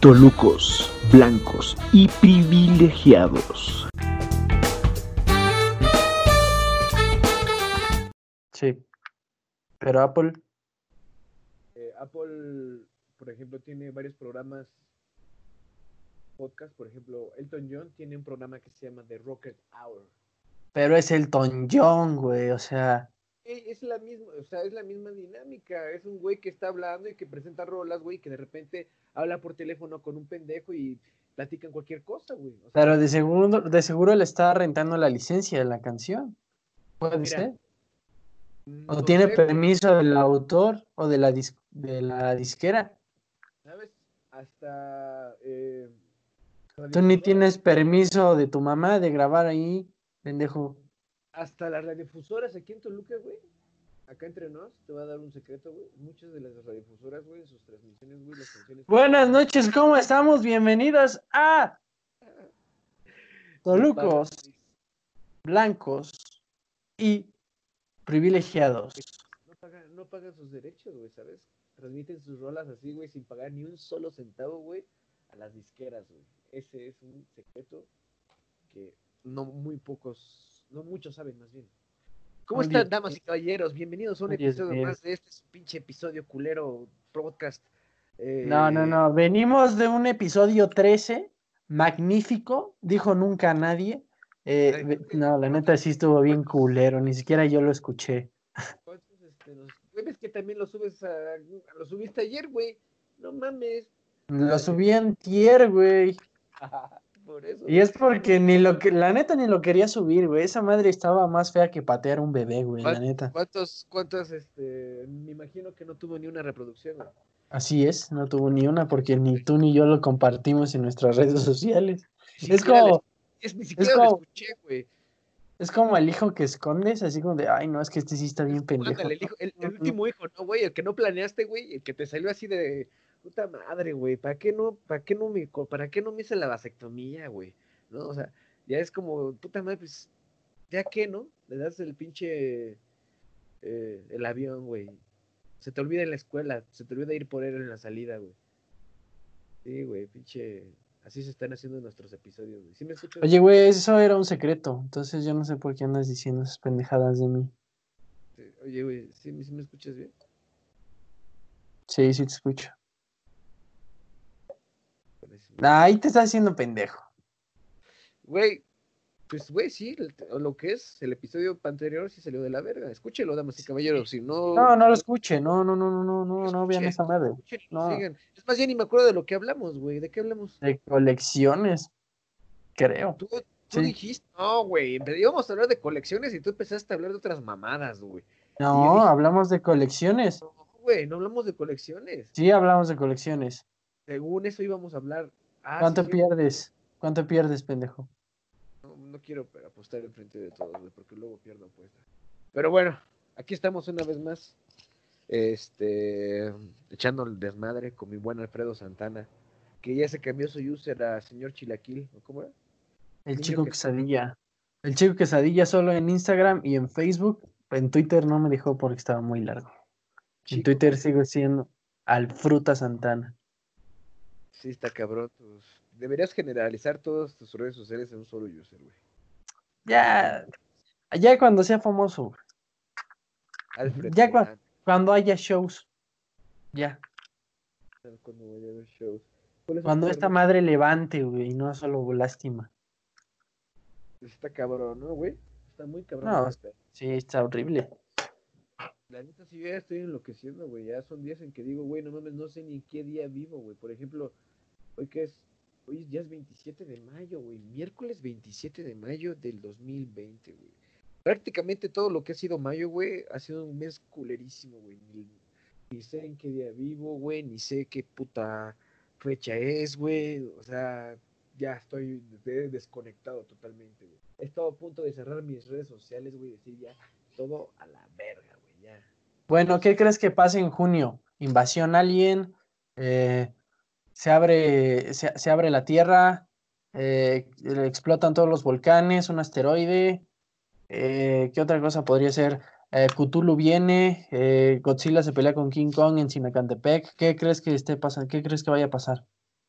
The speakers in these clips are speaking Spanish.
Tolucos, blancos y privilegiados. Sí. Pero Apple, Eh, Apple, por ejemplo, tiene varios programas podcast. Por ejemplo, Elton John tiene un programa que se llama The Rocket Hour. pero es Elton John, güey, o sea, Es la misma, o sea, es la misma dinámica. Es un güey que está hablando y que presenta rolas, güey, que de repente habla por teléfono con un pendejo y platican cualquier cosa, güey. O sea, pero de seguro, de seguro le está rentando la licencia de la canción. Puede Mira, ser. O tiene sé, güey, permiso del autor o de la, dis- de la disquera. ¿sabes? Hasta eh, Tú ni tienes permiso de tu mamá de grabar ahí, pendejo. Hasta las radiodifusoras aquí en Toluca, güey. Acá entre nos, te voy a dar un secreto, güey. Muchas de las radiodifusoras, güey, en sus transmisiones, güey, las canciones. Buenas noches, ¿cómo estamos? Bienvenidos a Tolucos, blancos y privilegiados. No pagan, no pagan sus derechos, güey, ¿sabes? Transmiten sus rolas así, güey, sin pagar ni un solo centavo, güey, a las disqueras, güey. Ese es un secreto que no muy pocos, no muchos saben más bien. ¿Cómo Muy están, bien. damas y caballeros? Bienvenidos a un Muy episodio bien. más de este pinche episodio culero podcast. Eh, No, no, no. Venimos de un episodio 13, magnífico, dijo nunca nadie. Eh, Ay, no, la neta sí estuvo bien culero, ni siquiera yo lo escuché. ¿Cuántos, este, güey, ves que también lo subes a, lo subiste ayer, güey. No mames. Lo subí en tier, güey. Por eso. Y es porque ni lo que, la neta ni lo quería subir, güey. Esa madre estaba más fea que patear un bebé, güey, la ¿Cuán- neta. ¿Cuántos, cuántos, este, me imagino que no tuvo ni una reproducción, güey. Así es, no tuvo ni una porque ni tú ni yo lo compartimos en nuestras redes sociales. Ni Es como, es, ni siquiera lo como- escuché, güey. es como el hijo que escondes, así como de, ay, no, es que este sí está bien pendejo. Ándale, el, hijo- el- último hijo, ¿no, güey? El que no planeaste, güey. El que te salió así de puta madre, güey. ¿Para qué no, para qué no me, para qué no me hice la vasectomía, güey? ¿No? O sea, ya es como, puta madre, pues, ya que, ¿no? Le das el pinche, eh, el avión, güey. Se te olvida en la escuela, se te olvida ir por él en la salida, güey. Sí, güey, pinche. Así se están haciendo nuestros episodios, güey. ¿Sí me escuchas? Oye, güey, eso era un secreto, entonces yo no sé por qué andas diciendo esas pendejadas de mí. Oye, güey, ¿sí, sí me escuchas bien? Sí, sí te escucho. Ahí te estás haciendo pendejo. Güey, pues, güey, sí, lo que es el episodio anterior sí salió de la verga. Escúchelo, damas y caballeros. Si no. No, no lo escuche, no, no, no, no, no, no, no vean esa madre. no. sigan. Es más, ya ni me acuerdo de lo que hablamos, güey. ¿De qué hablamos? De colecciones, creo. Tú, tú Sí. dijiste, no, güey. Íbamos a hablar de colecciones y tú empezaste a hablar de otras mamadas, güey. No, dije- hablamos de colecciones. No, güey, no hablamos de colecciones. Sí, hablamos de colecciones. Según eso íbamos a hablar. Ah, ¿Cuánto sí, pierdes? ¿Cuánto pierdes, pendejo? No, no quiero apostar enfrente de todos, porque luego pierdo apuestas. Pero bueno, aquí estamos una vez más. Este, echando el desmadre con mi buen Alfredo Santana, que ya se cambió su user a señor Chilaquil, ¿o cómo era? El chico que- quesadilla. El chico quesadilla solo en Instagram y en Facebook. En Twitter no me dejó porque estaba muy largo. En Twitter sigo siendo al Fruta Santana. Sí, está cabrón. pues, deberías generalizar todas tus redes sociales en un solo user, güey. Ya, ya cuando sea famoso. Alfred Ya cuando haya shows. Ya. cuando vaya a ver shows. ¿Cuáles son Cuando esta madre levante, güey, y no solo lástima. Está cabrón, ¿no, güey? Está muy cabrón. No. Sí, está horrible. La neta, sí, yo ya estoy enloqueciendo, güey. Ya son días en que digo, güey, no mames, no sé ni en qué día vivo, güey. Por ejemplo, hoy que es, hoy ya es 27 de mayo, güey. Miércoles 27 de mayo del 2020, güey. Prácticamente todo lo que ha sido mayo, güey, ha sido un mes culerísimo, güey. Ni, sé en qué día vivo, güey, ni sé qué puta fecha es, güey. O sea, ya estoy de- desconectado totalmente, güey. He estado a punto de cerrar mis redes sociales, güey, decir ya todo a la verga, güey, ya. Bueno, ¿qué crees que pase en junio? Invasión alien, eh, se abre, se, se abre la Tierra, eh, explotan todos los volcanes, un asteroide. eh, ¿qué otra cosa podría ser? Eh, Cthulhu viene, eh, Godzilla se pelea con King Kong en Sinacantepec. ¿Qué crees que esté pasando? ¿Qué crees que vaya a pasar?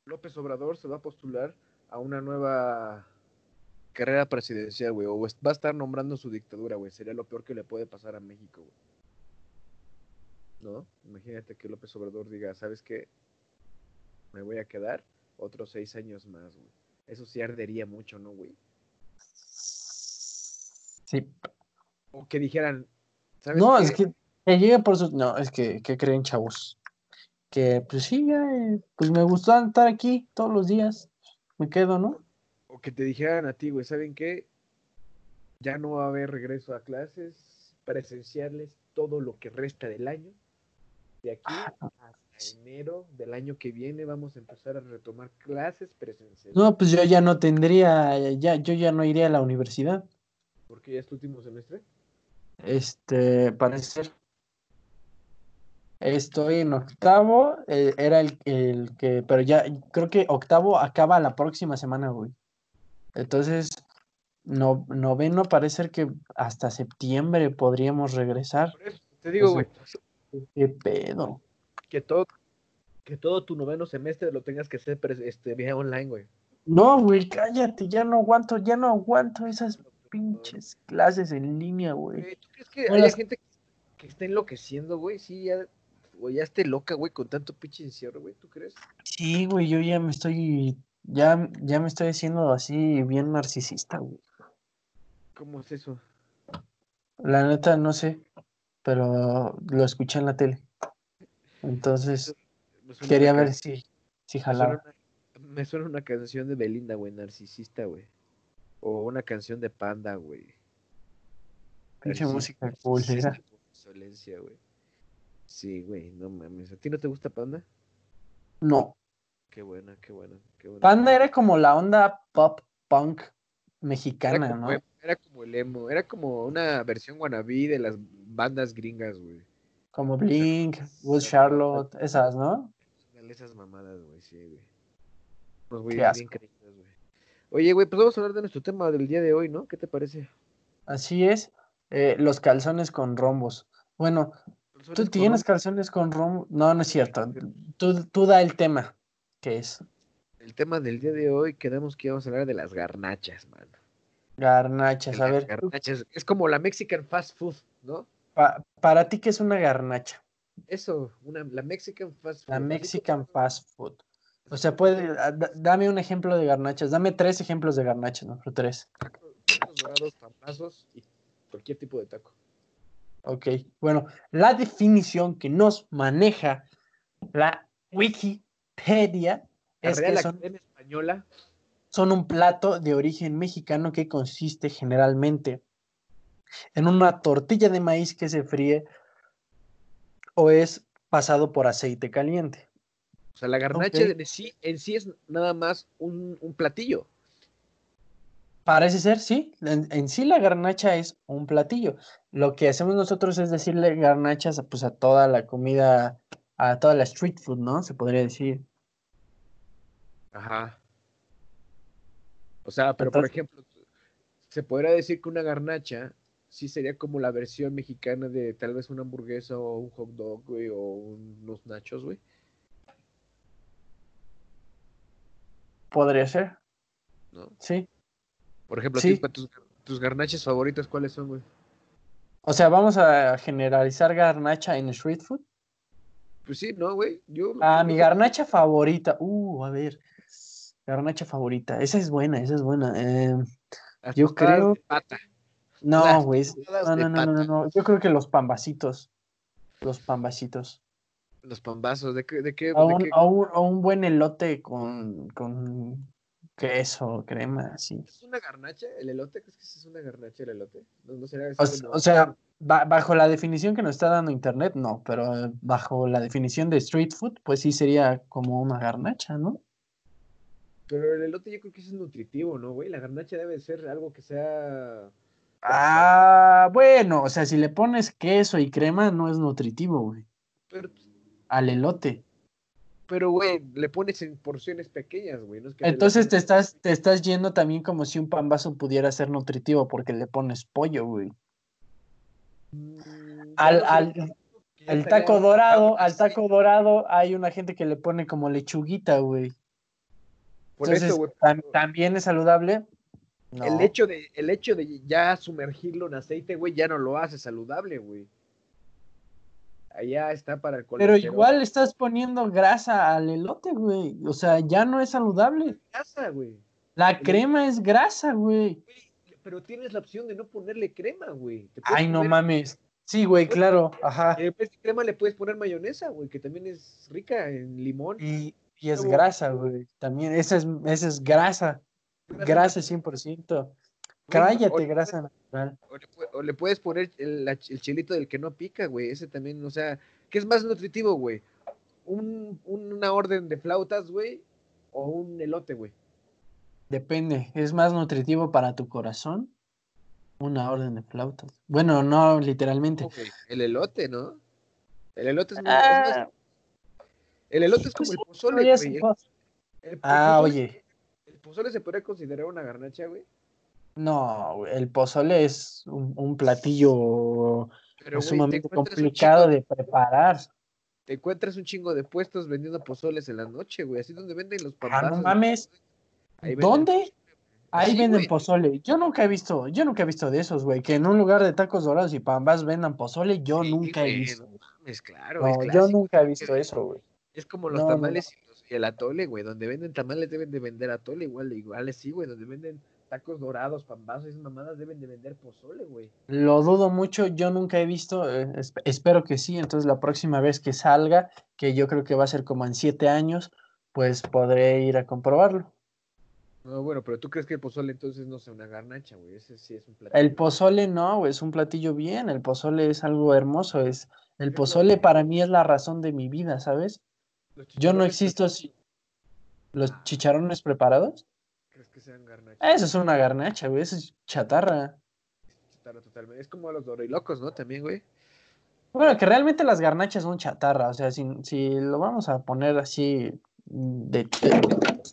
López Obrador se va a postular a una nueva carrera presidencial, güey, o va a estar nombrando su dictadura, güey. Sería lo peor que le puede pasar a México, güey. ¿No? Imagínate que López Obrador diga, ¿sabes qué? Me voy a quedar otros seis años más, güey. Eso sí ardería mucho, ¿no, güey? Sí. O que dijeran, ¿sabes No, qué? es que, que llegue por sus. No, es que, que creen, chavos. Que pues sí, ya, eh, pues me gustó estar aquí todos los días. Me quedo, ¿no? O que te dijeran a ti, güey, ¿saben qué? Ya no va a haber regreso a clases presenciales todo lo que resta del año. De aquí hasta enero del año que viene vamos a empezar a retomar clases presenciales. No, pues yo ya no tendría, ya, yo ya no iría a la universidad. Porque ya es tu último semestre. Este, parece ser. Estoy en octavo, eh, era el, el que, pero ya creo que octavo acaba la próxima semana, güey. Entonces, no, noveno parece ser que hasta septiembre podríamos regresar. Por eso te digo, güey, ¿Qué pedo? Que todo, que todo tu noveno semestre lo tengas que hacer este, vía online, güey. No, güey, cállate, ya no aguanto, ya no aguanto esas pinches clases en línea, güey. ¿Tú crees que haya las- gente que esté enloqueciendo, güey? Sí, ya, o ya esté loca, güey, con tanto pinche encierro, güey, ¿tú crees? Sí, güey, yo ya me estoy, ya, ya me estoy haciendo así bien narcisista, güey. ¿Cómo es eso? La neta, no sé, pero lo escuché en la tele. Entonces, quería ver si, si me suena jalaba. una- Me suena una canción de Belinda, güey, narcisista, güey. O una canción de Panda, güey. Narcisista, música por Insolencia, güey. Sí, güey, no mames. ¿A ti no te gusta Panda? No, Qué buena, qué buena, qué buena. Panda era como la onda pop punk Era mexicana, como, ¿no? era como el emo, era como una versión wannabe de las bandas gringas, güey. Como Blink, Wood Charlotte, esas, ¿no? Esas mamadas, güey, sí, güey. Güeyes Qué bien güey. Oye, güey, pues vamos a hablar de nuestro tema del día de hoy, ¿no? ¿Qué te parece? Así es, eh, los calzones con rombos. Bueno, ¿tú con tienes calzones con rombos? No, no es cierto. Tú, tú da el tema, que es El tema del día de hoy quedamos que íbamos a hablar de las garnachas, mano. garnachas. A ver, garnachas. Es como la Mexican fast food, ¿no? Pa- para ti, ¿qué es una garnacha? Eso, una, la Mexican fast food. La Mexican fast food. O sea, puede, ah, da- dame un ejemplo de garnachas. Dame tres ejemplos de garnachas, ¿no? Pero tres. Tacos, tacos dorados, pambazos y cualquier tipo de taco. Ok. Bueno, la definición que nos maneja la Wikipedia La es Real que son, Española, son un plato de origen mexicano que consiste generalmente en una tortilla de maíz que se fríe o es pasado por aceite caliente. o sea, la garnacha sí, en sí es nada más un, un platillo. Parece ser, sí. En, en sí la garnacha es un platillo. Lo que hacemos nosotros es decirle garnachas a, pues, a toda la comida, a toda la street food, ¿no? Se podría decir. Ajá. O sea, pero por ejemplo, se podría decir que una garnacha sí sería como la versión mexicana de tal vez una hamburguesa o un hot dog, güey, o unos nachos, güey. Podría ser, ¿No? sí. Por ejemplo, Sí. tus, tus garnachas favoritas, ¿cuáles son, güey? O sea, vamos a generalizar garnacha en street food. Pues sí, ¿no, güey? Yo, Ah, yo mi garnacha favorita. Uh, a ver. Garnacha favorita. Esa es buena, esa es buena. Eh, yo creo- de pata. No, güey. No, no, no, no, no. Yo creo que los pambacitos. Los pambacitos. Los pambazos, ¿de qué? ¿De qué? O de un, qué- o un- o un buen elote con, con queso, crema, así. ¿Es una garnacha el elote? ¿Crees que es una garnacha el elote? No, no será O, o sea, ba- bajo la definición que nos está dando internet, no, pero bajo la definición de street food, pues sí sería como una garnacha, ¿no? Pero el elote yo creo que es nutritivo, ¿no, güey? La garnacha debe ser algo que sea... Ah, bueno, o sea, si le pones queso y crema, no es nutritivo, güey. Pero, Al elote. pero, güey, le pones en porciones pequeñas, güey. No es que le Entonces te estás, te estás yendo también como si un pambazo pudiera ser nutritivo porque le pones pollo, güey. Mm, Al, al, taco dorado, al taco dorado hay una gente que le pone como lechuguita, güey. Por Entonces, eso, güey. tam- también es saludable. No. El hecho de, el hecho de ya sumergirlo en aceite, güey, ya no lo hace saludable, güey. Allá está para el Pero colesterol. igual estás poniendo grasa al elote, güey. O sea, ya no es saludable. Grasa, güey. La crema es grasa, güey. Pero tienes la opción de no ponerle crema, güey. Ay, no poner- mames. Sí, güey, claro. Ajá. En vez de crema le puedes poner mayonesa, güey, que también es rica en limón. Y, y es grasa, güey. También, esa es, esa es grasa. Grasa 100%. o Cállate, le grasa natural. O le, pu- o le puedes poner el, el chilito del que no pica, güey. Ese también, o sea, ¿qué es más nutritivo, güey? Un, una orden de flautas, güey, o un elote, güey. Depende. ¿Es más nutritivo para tu corazón? Una orden de flautas. Bueno, no literalmente. El elote, ¿no? El elote es, muy- es más- Ah, el elote es pues como el pozole, güey. El, Ah, oye. Pozole se podría considerar una garnacha, güey. No, güey, el pozole es un, un platillo Pero, güey, te sumamente un complicado de preparar. Te encuentras un chingo de puestos vendiendo pozoles en la noche, güey. Así donde venden los Ah, no mames. Ahí ¿Dónde? Ahí Sí, venden güey. pozole. Yo nunca he visto, yo nunca he visto de esos, güey. Que en un lugar de tacos dorados y pambas vendan pozole, yo Sí, nunca he güey, visto. no mames, claro, No, es yo nunca he visto eso, güey. Es como los No, tamales el atole, güey. Donde venden tamales deben de vender atole igual, igual sí, güey. Donde venden tacos dorados, pambazos esas mamadas deben de vender pozole, güey. Lo dudo mucho, yo nunca he visto, eh, esp- espero que sí, entonces la próxima vez que salga, que yo creo que va a ser como en siete años, pues podré ir a comprobarlo. No, bueno, pero tú crees que el pozole entonces no sea una garnacha, güey. Ese sí es un plato. El pozole no, güey, es un platillo bien, el pozole es algo hermoso, es, el pozole para mí es la razón de mi vida, ¿sabes? Yo no existo si los chicharrones preparados, ¿Crees que sean garnachas? eso es una garnacha, güey, eso es chatarra. Chatarra totalmente. Es como los dorilocos, ¿no? También, güey. Bueno, que realmente las garnachas son chatarra, o sea, si, si lo vamos a poner así de,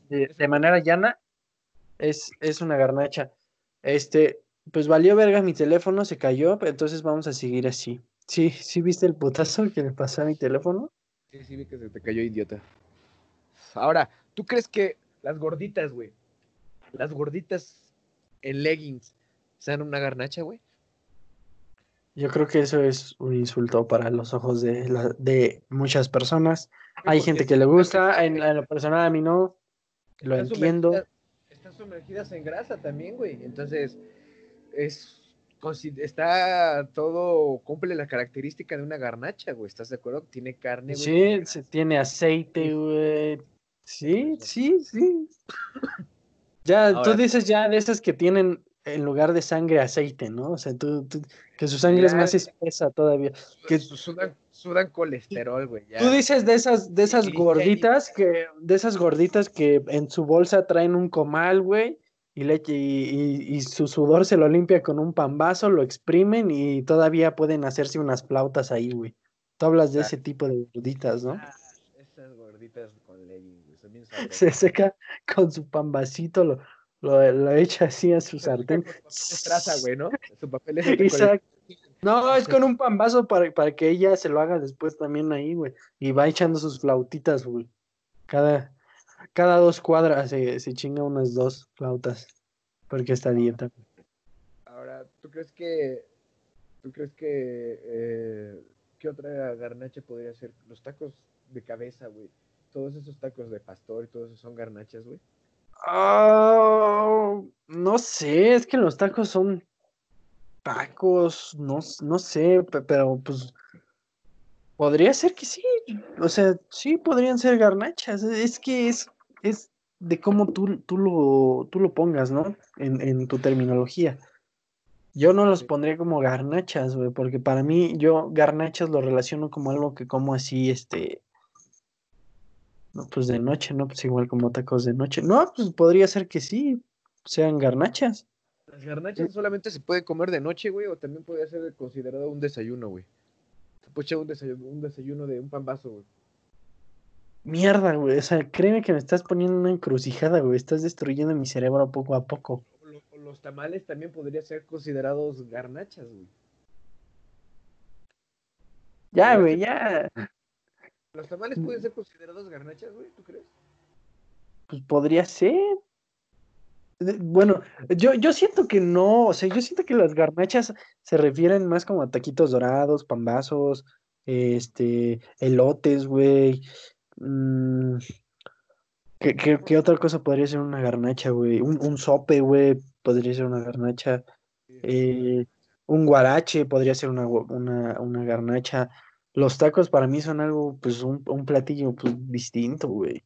de- de manera llana, es, es una garnacha. Este, pues valió verga mi teléfono, se cayó, entonces vamos a seguir así. Sí, sí viste el putazo que le pasó a mi teléfono. Sí, sí, vi que se te cayó, idiota. Ahora, ¿tú crees que las gorditas, güey? Las gorditas en leggings sean una garnacha, güey? Yo creo que eso es un insulto para los ojos de, la- de muchas personas. Hay gente que le gusta, en, en lo personal a mí no, lo están entiendo. sumergidas- Están sumergidas en grasa también, güey. Entonces, es está todo, cumple la característica de una garnacha, güey. ¿Estás de acuerdo? Tiene carne, güey. Sí, tiene se tiene aceite, güey. Sí, sí, sí. Ya, tú dices ya de esas que tienen en lugar de sangre aceite, ¿no? O sea, tú, tú- que su sangre es más espesa todavía. que- Su- Sudan, sudan colesterol, güey. Tú dices de esas, de esas gorditas que, de esas gorditas que en su bolsa traen un comal, güey, y, le, y, y- y su sudor se lo limpia con un pambazo, lo exprimen y todavía pueden hacerse unas flautas ahí, güey. Tú hablas de Ah. ese tipo de gorditas, ¿no? Ah, esas gorditas con leggings, güey. Son bien Se seca con su pambacito, lo, lo, lo echa así a su Se sartén. güey, ¿no? Su papel es Exacto. No, es con un pambazo para, para que ella se lo haga después también ahí, güey. Y va echando sus flautitas, güey. Cada, cada dos cuadras se, se chinga unas dos flautas. Porque esta dieta. Ahora, ¿tú crees que, tú crees que, eh, qué otra garnacha podría ser? Los tacos de cabeza, güey. Todos esos tacos de pastor y todos esos son garnachas, güey. Ah, no sé, es que los tacos son tacos, no, no sé, pe- pero pues podría ser que sí, o sea, sí podrían ser garnachas, es que es, es de cómo tú, tú lo, tú lo pongas, ¿no? En, en tu terminología. Yo no los pondría como garnachas, güey, porque para mí yo garnachas lo relaciono como algo que como así, este, no, pues de noche, ¿no? Pues igual como tacos de noche. No, pues podría ser que sí, sean garnachas. Las garnachas solamente se pueden comer de noche, güey, o también puede ser considerado un desayuno, güey. Se puede echar un desayuno, un desayuno de un pambazo, güey. Mierda, güey. O sea, créeme que me estás poniendo una encrucijada, güey. Estás destruyendo mi cerebro poco a poco. Los tamales también podrían ser considerados garnachas, güey. Ya, güey, ya. ¿Los tamales pueden ser considerados garnachas, güey? ¿Tú crees? pues podría ser. Bueno, yo, yo siento que no, o sea, yo siento que las garnachas se refieren más como a taquitos dorados, pambazos, este, elotes, güey. Mm, ¿qué, qué- qué otra cosa podría ser una garnacha, güey? Un, un sope, güey, podría ser una garnacha. Eh, un guarache podría ser una, una, una garnacha. Los tacos para mí son algo, pues, un, un platillo, pues, distinto, güey.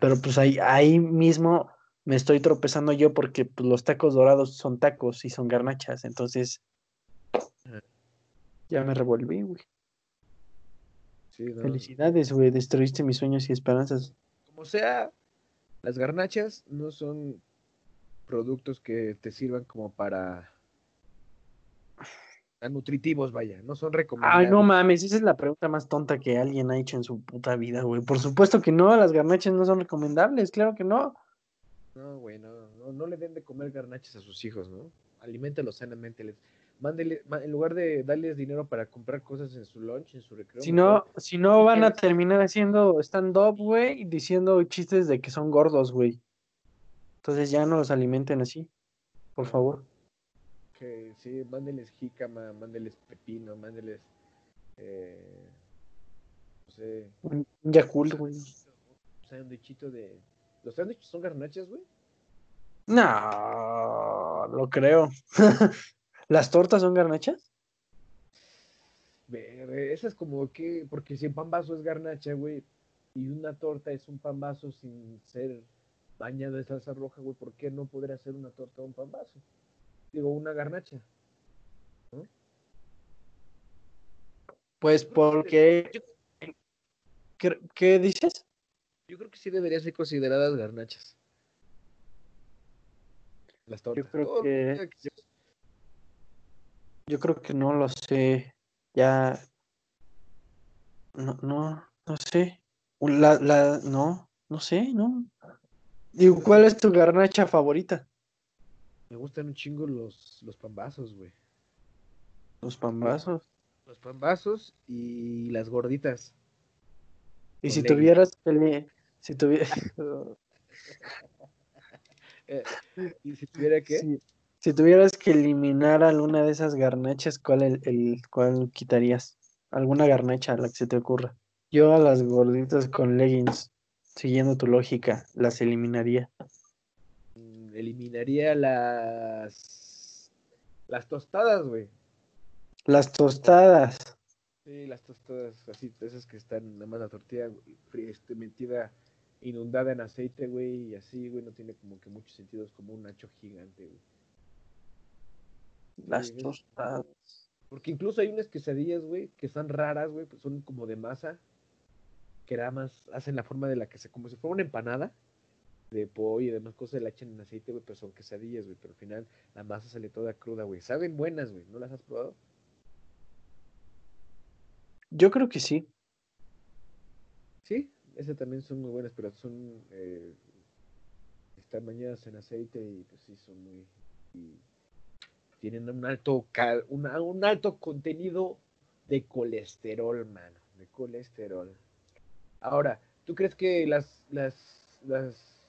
Pero pues ahí, ahí mismo me estoy tropezando yo porque pues, los tacos dorados son tacos y son garnachas. Entonces, Ajá. ya me revolví, güey. Sí, no. Felicidades, güey. Destruiste mis sueños y esperanzas. Como sea, las garnachas no son productos que te sirvan como para a nutritivos, vaya, no son recomendables. Ay, no mames, esa es la pregunta más tonta que alguien ha hecho en su puta vida, güey. Por supuesto que no, las garnachas no son recomendables, claro que no. No, güey, no, no, no le den de comer garnachas a sus hijos, ¿no? Aliméntalos sanamente, les, mándele, en lugar de darles dinero para comprar cosas en su lunch, en su recreo. Si mejor- no, si no van a terminar haciendo stand-up, güey, diciendo chistes de que son gordos, güey. Entonces ya no los alimenten así, por favor. que sí, mándeles jícama, mándeles pepino, mándeles, eh, no sé, Un un Yakult, güey. un sándwichito de... ¿Los sándwiches son garnachas, güey? No, lo creo. ¿Las tortas son garnachas? Ver, esa es como que, porque si el pan vaso es garnacha, güey, y una torta es un pan vaso sin ser bañada de salsa roja, güey, ¿por qué no poder hacer una torta o un pan vaso? Digo, una garnacha. Pues porque... ¿Qué, qué dices? Yo creo que sí deberían ser consideradas garnachas. Las tortas. creo Oh, que- Yo creo que no lo sé. Ya... No, no, no sé. La, la, no, no sé, no. Digo, ¿cuál es tu garnacha favorita? Me gustan un chingo los, los pambazos, güey. Los pambazos. Los pambazos y las gorditas. Y Con si tuvieras que le- si tuviera Eh, y si tuviera que... si, si tuvieras que eliminar alguna de esas garnachas, ¿cuál el, el- cuál quitarías? ¿Alguna garnacha, la que se te ocurra? Yo a las gorditas con leggings, siguiendo tu lógica, las eliminaría. mm, eliminaría las... Las tostadas, güey. Las tostadas. Sí, las tostadas, así, esas que están nada más la tortilla güey, fri- este, metida, inundada en aceite, güey, y así, güey, no tiene como que mucho sentido, es como un nacho gigante, güey. Las tostadas. Porque incluso hay unas quesadillas, güey, que están raras, güey, pues son como de masa, que nada más hacen la forma de la que se, como si fuera una empanada de pollo y demás cosas, la echan en aceite, güey, pero son quesadillas, güey, pero al final la masa sale toda cruda, güey. Saben buenas, güey, ¿no las has probado? Yo creo que sí. Sí, esas también son muy buenas, pero son, eh, están bañadas en aceite y pues sí, son muy, y tienen un alto, cal- una- un alto contenido de colesterol, mano, de colesterol. Ahora, ¿tú crees que las, las, las,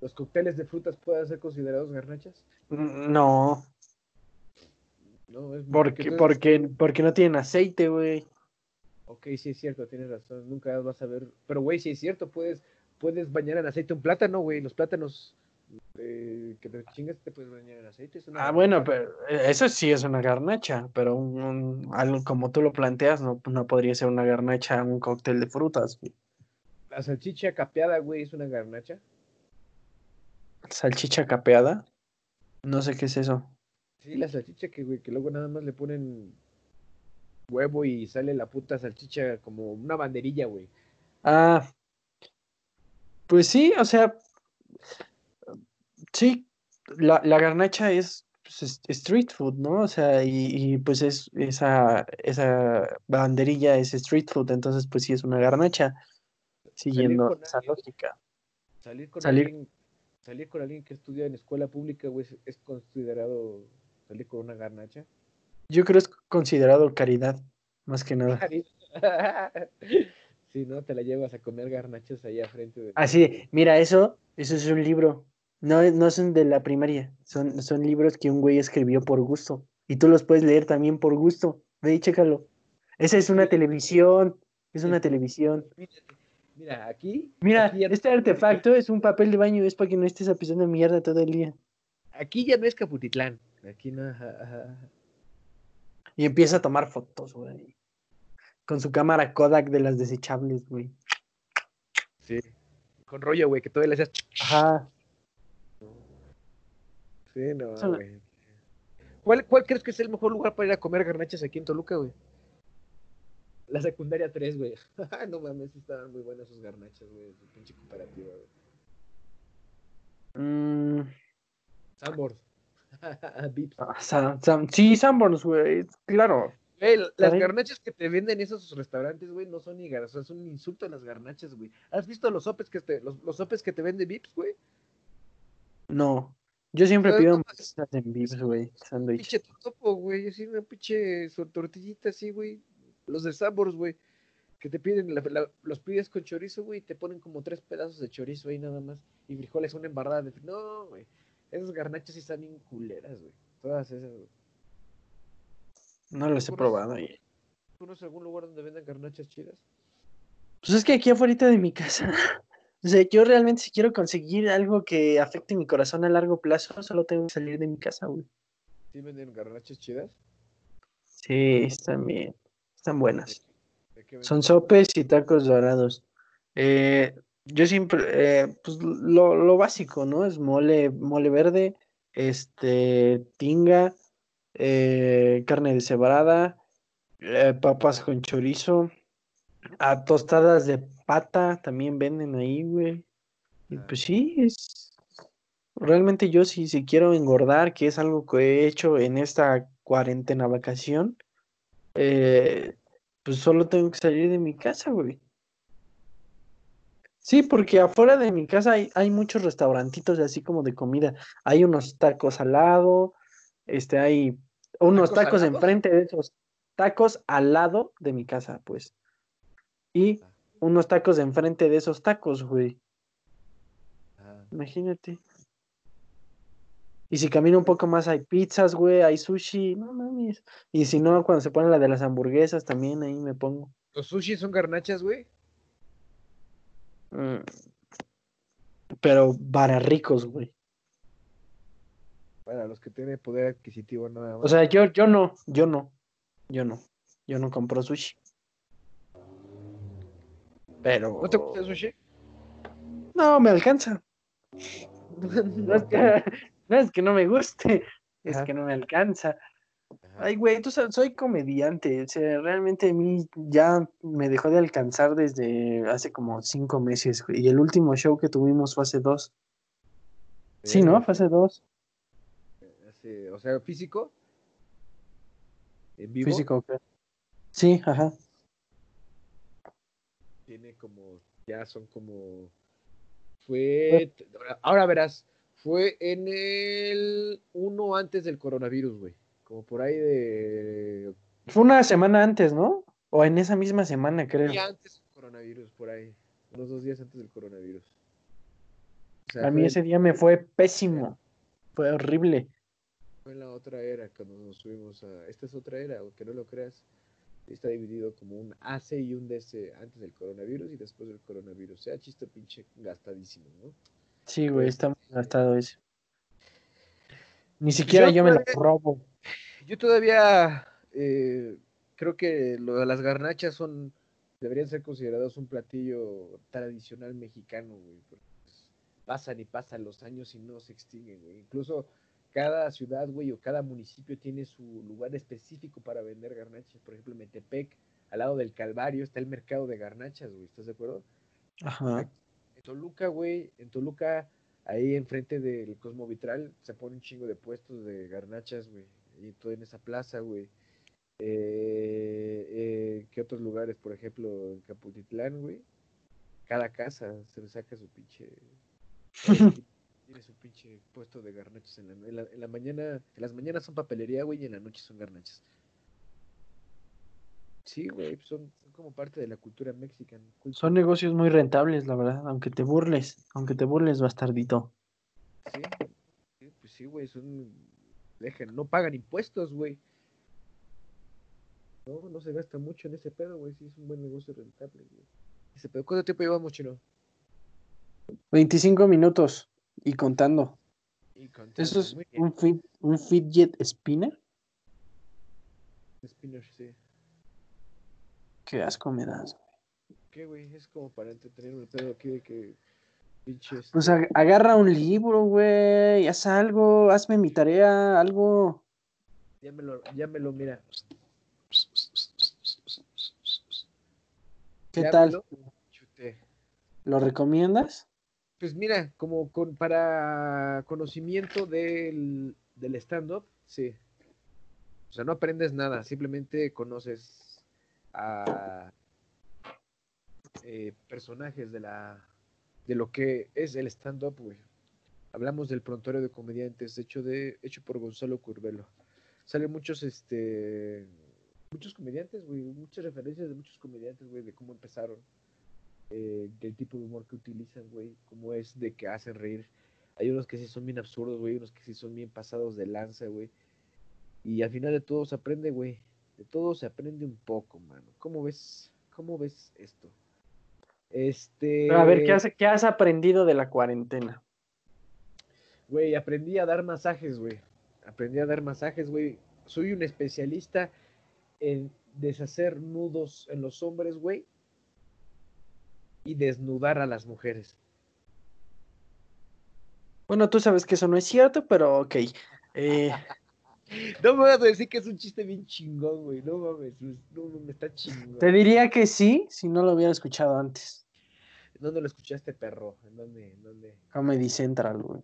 los cócteles de frutas puedan ser considerados garnachas? Mm, No, No, es porque, entonces- porque, porque no tienen aceite, güey. Ok, sí es cierto, tienes razón. Nunca vas a ver. Pero, güey, sí es cierto, puedes, puedes bañar en aceite un plátano, güey. Los plátanos eh, que te chingas te puedes bañar en aceite. es una Ah, bueno, pero eh, eso sí es una garnacha, pero un, un- algo como tú lo planteas, no, no podría ser una garnacha un cóctel de frutas. güey. La salchicha capeada, güey, es una garnacha. Salchicha capeada. No sé qué es eso. Sí, la salchicha que, güey, que luego nada más le ponen huevo y sale la puta salchicha como una banderilla, güey. Ah, pues sí, o sea, sí, la, la garnacha es pues, es- street food, ¿no? O sea, y, y, pues es esa, esa banderilla es street food, entonces pues sí es una garnacha, siguiendo esa lógica. Salir con Salir- alguien, salir con alguien que estudia en escuela pública, güey, es, es considerado salir con una garnacha. Yo creo es considerado caridad, más que nada. Sí, ¿no? Te la llevas a comer garnachas ahí a frente de... Así, mira, eso, eso es un libro. No, no son de la primaria, son, son libros que un güey escribió por gusto. Y tú los puedes leer también por gusto. Ve y chécalo. Esa es una televisión, es una televisión. Mira, aquí... Mira, aquí ya, este artefacto es un papel de baño, es para que no estés pisando mierda todo el día. aquí ya no es Caputitlán. Aquí no... Y empieza a tomar fotos, güey. Con su cámara Kodak de las desechables, güey. Sí. Con rollo, güey, que todavía le hacías... Ajá. Sí, no, güey. ¿Cuál, ¿Cuál crees que es el mejor lugar para ir a comer garnachas aquí en Toluca, güey? La secundaria 3, güey. no mames, estaban muy buenas sus garnachas, güey. Su pinche cooperativa, güey. Mm, Sambors. Vips. ah, Sam- Sam- sí, Sanborns, güey. Claro. Güey, las garnachas que te venden esos restaurantes, güey, no son ni gar- o sea, son un insulto a las garnachas, güey. ¿Has visto los sopes que te, los, los sopes que te vende Vips, güey? No. Yo siempre ¿Sabes pido hamburguesas en Vips, güey. Pinche topo, güey, así una pinche so- tortillita así, güey. Los de Sambors, güey, que te piden, la- la- los pides con chorizo, güey, y te ponen como tres pedazos de chorizo ahí nada más. Y frijoles, una embarrada de... No, güey. Esas garnachas sí están bien culeras, güey. Todas esas, güey. No los he probado. y- ¿Conoces algún lugar donde vendan garnachas chidas? Pues es que aquí afuera de mi casa. O sea, yo realmente si quiero conseguir algo que afecte mi corazón a largo plazo, solo tengo que salir de mi casa, güey. ¿Sí venden garnachas chidas? Sí, están bien. Están buenas. ¿De qué Son sopes y tacos dorados. Eh, yo siempre, eh, pues lo, lo básico, ¿no? Es mole, mole verde, este, tinga, eh, carne deshebrada, papas con chorizo, a tostadas de pata también venden ahí, güey. Y Ah. pues sí, es realmente yo si, si quiero engordar, que es algo que he hecho en esta cuarentena vacación, eh, pues solo tengo que salir de mi casa, güey. Sí, porque afuera de mi casa hay, hay muchos restaurantitos así como de comida. Hay unos tacos al lado, este, hay unos ¿Tacos enfrente de esos tacos al lado de mi casa, pues. Y unos tacos enfrente de esos tacos, güey. Ah, Imagínate. Y si camino un poco más hay pizzas, güey, hay sushi, no mames. Y si no, cuando se pone la de las hamburguesas, también ahí me pongo. ¿Los sushi son garnachas, güey? Mm. Pero para ricos, güey. Para los que tienen poder adquisitivo nada más. O sea, yo, yo no, yo no, yo no. Yo no compro sushi. Pero. ¿No te gusta el sushi? No, me alcanza. No es que no, es que no me guste, es Ajá. que no me alcanza. Ay, güey, tú sabes, soy comediante. O sea, realmente a mí ya me dejó de alcanzar desde hace como cinco meses. Y el último show que tuvimos fue hace dos. Sí, ¿no? Fue hace dos. Hace- o sea, físico. En vivo. Físico. ¿qué? Sí, ajá. Tiene como. Ya son como. Fue. ahora- verás. Fue en el. Uno antes del coronavirus, güey. Como por ahí de. Fue una semana antes, ¿no? O en esa misma semana, creo. día antes del coronavirus, por ahí. Unos dos días antes del coronavirus. O sea, A mí el- ese día me fue pésimo. Fue horrible. Fue en la otra era cuando nos subimos a. Esta es otra era, aunque no lo creas. Está dividido como un AC y un DC antes del coronavirus y después del coronavirus. sea chiste pinche gastadísimo, ¿no? Sí, güey, Pues, está muy gastado ese. Ni siquiera Yo yo me lo robo. Yo todavía eh, creo que lo de las garnachas son. Deberían ser considerados un platillo tradicional mexicano, güey. pues, pasan y pasan los años y no se extinguen, güey. Incluso cada ciudad, güey, o cada municipio tiene su lugar específico para vender garnachas. Por ejemplo, en Metepec, al lado del Calvario, está el mercado de garnachas, güey. ¿Estás de acuerdo? Ajá. En Toluca, güey, en Toluca, ahí enfrente del Cosmo Vitral, se pone un chingo de puestos de garnachas, güey. Y todo en esa plaza, güey. Eh, eh, ¿Qué otros lugares? Por ejemplo, en Caputitlán, güey. Cada casa se le saca su pinche. Tiene su pinche puesto de garnachas en la, en la, en la mañana. En las mañanas son papelería, güey, y en la noche son garnachas. Sí, güey, pues son, son como parte de la cultura mexicana. Son negocios muy rentables, la verdad, aunque te burles, aunque te burles, bastardito. Sí, sí, pues sí, güey, son. Dejan, no pagan impuestos, güey. No, no se gasta mucho en ese pedo, güey. Sí, es un buen negocio rentable, güey. Ese pedo. ¿Cuánto tiempo llevamos, chino? 25 minutos y contando. Y contando, ¿Eso es un, fit, un fidget spinner? Spinner, sí. Qué asco me das. ¿Qué, güey? Es como para entretenerme el pedo aquí de que. Pinches. Pues ag- agarra un libro, güey, haz algo, hazme mi tarea, algo. Ya me lo, ya me lo mira. ¿Qué Ya tal? ¿Lo recomiendas? Pues mira, como con, para conocimiento del, del stand-up, sí. O sea, no aprendes nada, simplemente conoces a eh, personajes de la de lo que es el stand-up, güey. Hablamos del prontuario de comediantes, hecho de hecho por Gonzalo Curvelo. Salen muchos este muchos comediantes, güey, muchas referencias de muchos comediantes, güey, de cómo empezaron eh, del tipo de humor que utilizan, güey, cómo es de que hacen reír. Hay unos que sí son bien absurdos, güey, unos que sí son bien pasados de lanza, güey. Y al final de todo se aprende, güey. De todo se aprende un poco, mano. ¿Cómo ves? ¿Cómo ves esto? Este. A ver, ¿qué has, ¿qué has aprendido de la cuarentena? Güey, aprendí a dar masajes, güey. Aprendí a dar masajes, güey. Soy un especialista en deshacer nudos en los hombres, güey. Y desnudar a las mujeres. Bueno, tú sabes que eso no es cierto, pero ok. Eh, No me vas a decir que es un chiste bien chingón, güey. No mames, no mames, está chingón. te diría que sí, si no lo hubiera escuchado antes. ¿Dónde lo escuchaste, perro? ¿En dónde? ¿En dónde? Comedy Central, güey.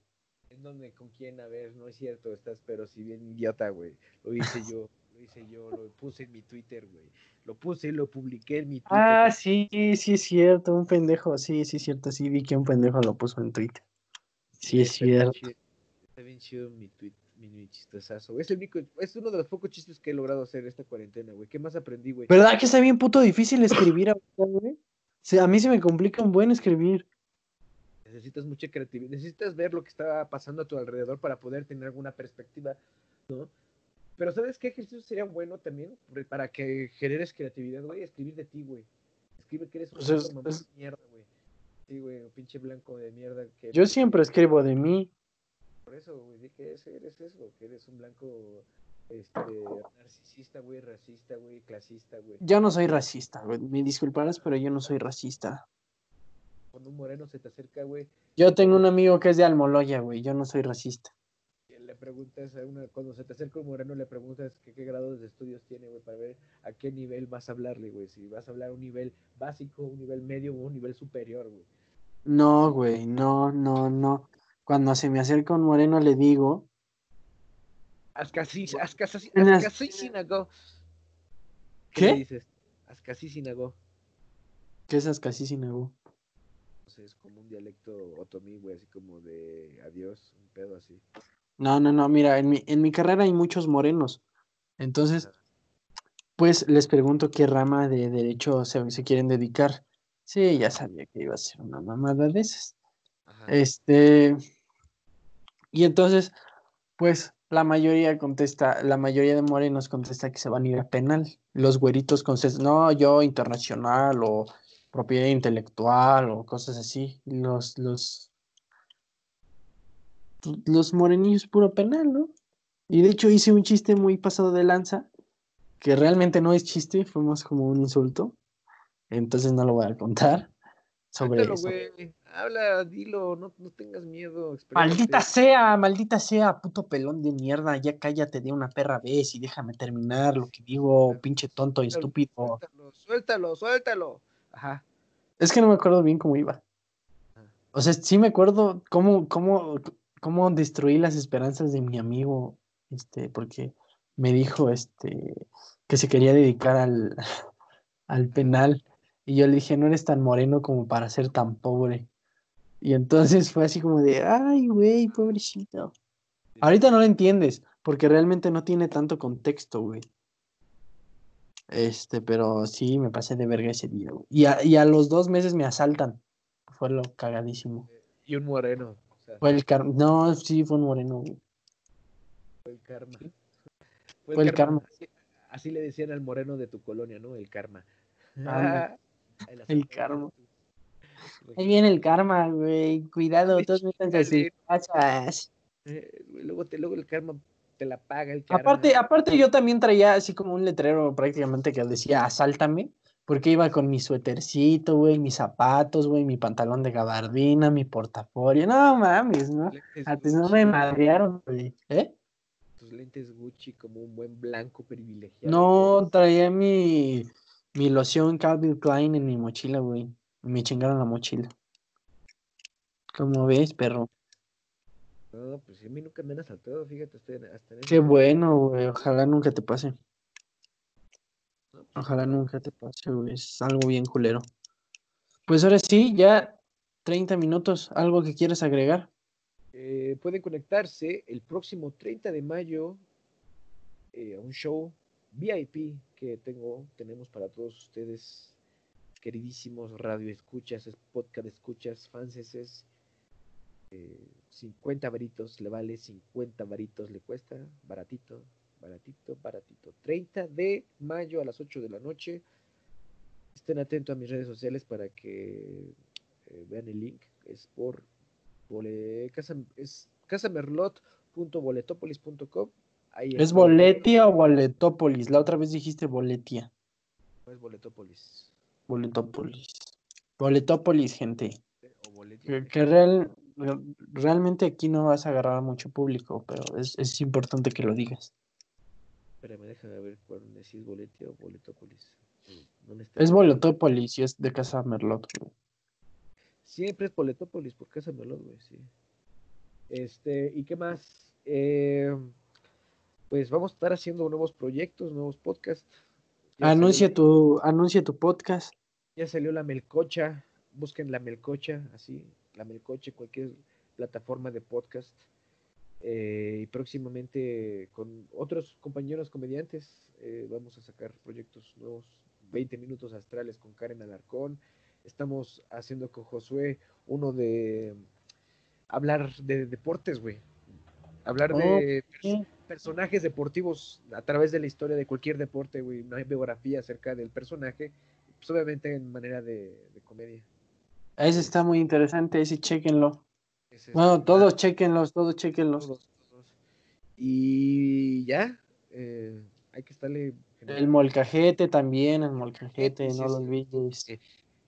¿En dónde? ¿Con quién? A ver, no es cierto, estás pero si bien idiota, güey. Lo hice yo, hice yo, lo puse en mi Twitter, güey. Lo puse lo publiqué en mi Twitter. Ah, sí, sí es cierto, un pendejo, sí, sí es cierto, sí vi que un pendejo lo puso en Twitter. Sí es bien cierto. chido, Está bien chido mi tweet, mi, mi chistosazo. Es el único, es uno de los pocos chistes que he logrado hacer esta cuarentena, güey. ¿Qué más aprendí, güey? ¿Verdad que está bien puto difícil escribir ahorita, güey? Sí, a mí se me complica un buen escribir. Necesitas mucha creatividad, necesitas ver lo que está pasando a tu alrededor para poder tener alguna perspectiva, ¿no? Pero ¿sabes qué ejercicio sería bueno también para que generes creatividad, güey? Escribir de ti, güey. Escribe que eres un Pues es- es- de mierda, güey. Sí, güey, un pinche blanco de mierda. Que Yo siempre escribo de mí. Por eso, güey, di que eres eso, que eres un blanco este, narcisista, güey, racista, güey, clasista, güey. Yo no soy racista, güey. Me disculparás, pero yo no soy racista. Cuando un moreno se te acerca, güey, Yo tengo un amigo que es de Almoloya, güey. Yo no soy racista. Le a una, cuando se te acerca un moreno, le preguntas qué, qué grados de estudios tiene, güey, para ver a qué nivel vas a hablarle, güey. Si vas a hablar a un nivel básico, un nivel medio o un nivel superior, güey. No, güey, no, no, no. Cuando se me acerca un moreno le digo, Ascasi, ascasi, Unas- ascasísinago. ¿Qué? le dices? Ascasísinago. ¿qué es casi sin ego? No sé, es como un dialecto otomí, güey, así como de adiós, un pedo así. No, no, no, mira, en mi, en mi carrera hay muchos morenos. Entonces, pues les pregunto qué rama de derecho se, se quieren dedicar. Sí, ya sabía que iba a ser una mamada de esas. Ajá. Este, y entonces, pues la mayoría contesta, la mayoría de morenos contesta que se van a ir a penal. Los güeritos contestan, no, yo internacional o propiedad intelectual o cosas así. Los, los, los morenillos puro penal, ¿no? Y de hecho hice un chiste muy pasado de lanza, que realmente no es chiste, fue más como un insulto. Entonces no lo voy a contar. Sobre Suéltalo, eso. güey. Habla, dilo, no, no tengas miedo. Maldita sea, maldita sea, puto pelón de mierda, ya cállate de una perra vez y déjame terminar lo que digo, pinche tonto y estúpido. Suéltalo, suéltalo, suéltalo. Ajá. Es que no me acuerdo bien cómo iba. O sea, sí me acuerdo cómo, cómo, cómo destruí las esperanzas de mi amigo, este, porque me dijo, este, que se quería dedicar al, al penal. Y yo le dije, no eres tan moreno como para ser tan pobre. Y entonces fue así como de, ay, güey, pobrecito. Ahorita no lo entiendes, porque realmente no tiene tanto contexto, güey. Este, pero sí, me pasé de verga ese día. Y a, y a los dos meses me asaltan. Fue lo cagadísimo. Y un moreno. Sea, Fue el karma. No, sí, fue un moreno. fue el karma. Fue el karma. Así, así le decían al moreno de tu colonia, ¿no? El karma. Ahí la El karma. Ahí viene el karma, güey. Cuidado, todos métanse sus casas. Eh, luego, te, luego el karma te la paga el karma. Aparte, aparte yo también traía así como un letrero prácticamente que decía asáltame, porque iba con mi suétercito, güey, mis zapatos, güey, mi pantalón de gabardina, mi portafolio. No mames, ¿no? Antes no me madrearon, güey. ¿Eh? Tus lentes Gucci como un buen blanco privilegiado. No, traía mi, mi loción Calvin Klein en mi mochila, güey. Me chingaron la mochila. Como ves, perro. No, pues a mí nunca me han asaltado, fíjate, hasta en, Qué bueno, güey. Ojalá nunca te pase. Ojalá nunca te pase. Es algo bien culero. Pues ahora sí, ya 30 minutos. ¿Algo que quieras agregar? eh, pueden conectarse el próximo 30 de mayo eh, a un show VIP que tengo, tenemos para todos ustedes, queridísimos radio escuchas, es- podcast escuchas, fanses, eh, 50 varitos le vale, 50 varitos le cuesta, baratito, baratito, baratito. 30 de mayo a las 8 de la noche. Estén atentos a mis redes sociales para que eh, vean el link. Es por bole, casa, es casamerlot.boletopolis.com. Ahí ¿Es. Boletia o Boletópolis? La otra vez dijiste Boletia. No es Boletopolis. Boletópolis. Boletópolis, gente. O Boletia. Que, que real, re- realmente aquí no vas a agarrar a mucho público, pero es, es importante que lo digas. Espérame, déjame ver cuál si es Boletia o ¿dónde está? Es Boletópolis y es de Casa Merlot. güey. Siempre es Boletópolis por Casa Melot, güey, sí. Este, ¿y qué más? Eh, pues vamos a estar haciendo nuevos proyectos, nuevos podcasts. Ya Anuncia salió- tu, anuncia tu podcast. Ya salió la Melcocha, busquen la Melcocha, así, la Melcocha, cualquier plataforma de podcast. Eh, y próximamente con otros compañeros comediantes eh, vamos a sacar proyectos nuevos, 20 minutos astrales con Karen Alarcón. Estamos haciendo con Josué uno de hablar de deportes, güey. Hablar de pers- personajes deportivos a través de la historia de cualquier deporte, güey. Una biografía acerca del personaje, pues obviamente en manera de, de comedia. Ese está muy interesante, ese chequenlo. Ese es- Bueno, todos chequenlos, todos chequenlos. todos, todos. Y ya, eh, hay que estarle. El molcajete también, el molcajete, Sí, no lo sí, olvides. sí.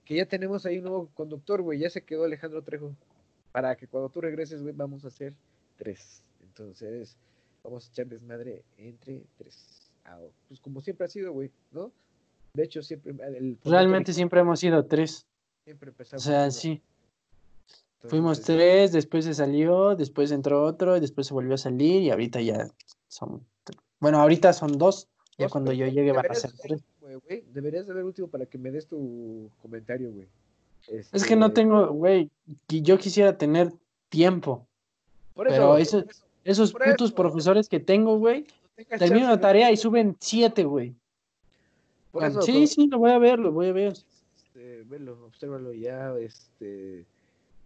Que ya tenemos ahí un nuevo conductor, güey. Ya se quedó Alejandro Trejo. Para que cuando tú regreses, güey, vamos a hacer tres. Entonces, vamos a echar desmadre entre tres. Ah, pues como siempre ha sido, güey, ¿no? De hecho, siempre. El Realmente siempre hemos sido tres. siempre O empezamos sea, siendo- sí. Fuimos tres, después se salió, después entró otro, y después se volvió a salir y ahorita ya son... Bueno, ahorita son dos. Ya cuando yo llegue van a ser tres. güey, Deberías de ver último para que me des tu comentario, güey. Es que no Este, tengo, güey, yo quisiera tener tiempo. por pero eso, por eso, Esos Por putos eso. profesores que tengo, güey, no termino la tarea y suben siete, güey. Ah, sí, sí, lo voy a ver, lo voy a ver. este, velo, obsérvalo ya, este,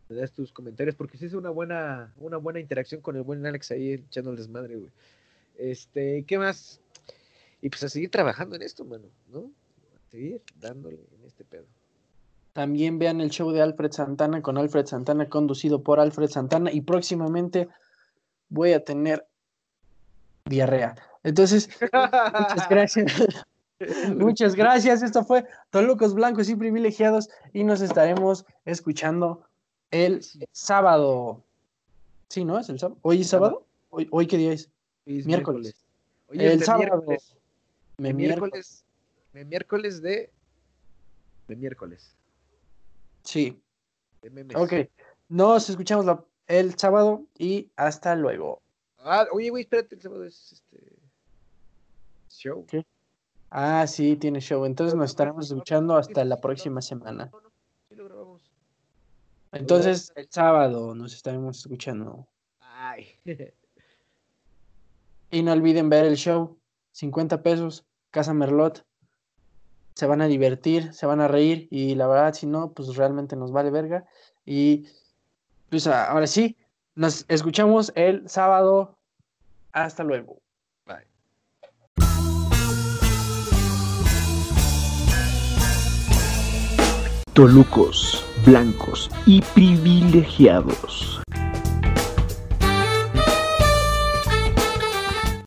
me das tus comentarios, porque sí es una buena, una buena interacción con el buen Alex ahí echando el desmadre, güey. Este, ¿qué más? Y pues a seguir trabajando en esto, mano, ¿no? A seguir dándole en este pedo. También vean el show de Alfred Santana con Alfred Santana, conducido por Alfred Santana. Y próximamente voy a tener diarrea. Entonces, muchas gracias. Muchas gracias. Esto fue Tolucos Blancos y Privilegiados. Y nos estaremos escuchando el sábado. Sí, ¿no? ¿Es el sábado? ¿Hoy es sábado? ¿Hoy, hoy qué día es? Hoy es Miércoles. Hoy El es de sábado. miércoles. Me miércoles. miércoles. De miércoles de. De miércoles. Sí. De memes. Ok. Nos escuchamos la- el sábado y hasta luego. Ah, oye, güey, espérate, el sábado es este. Show. ¿Qué? Ah, sí, tiene show. Entonces nos estaremos escuchando hasta la próxima semana. No, no, sí lo grabamos. Entonces, el sábado nos estaremos escuchando. Ay. Y no olviden ver el show. 50 pesos, Casa Merlot. se van a divertir, se van a reír y la verdad si no, pues realmente nos vale verga. Y pues ahora sí, nos escuchamos el sábado. Hasta luego. Bye. Tolucos, blancos y privilegiados.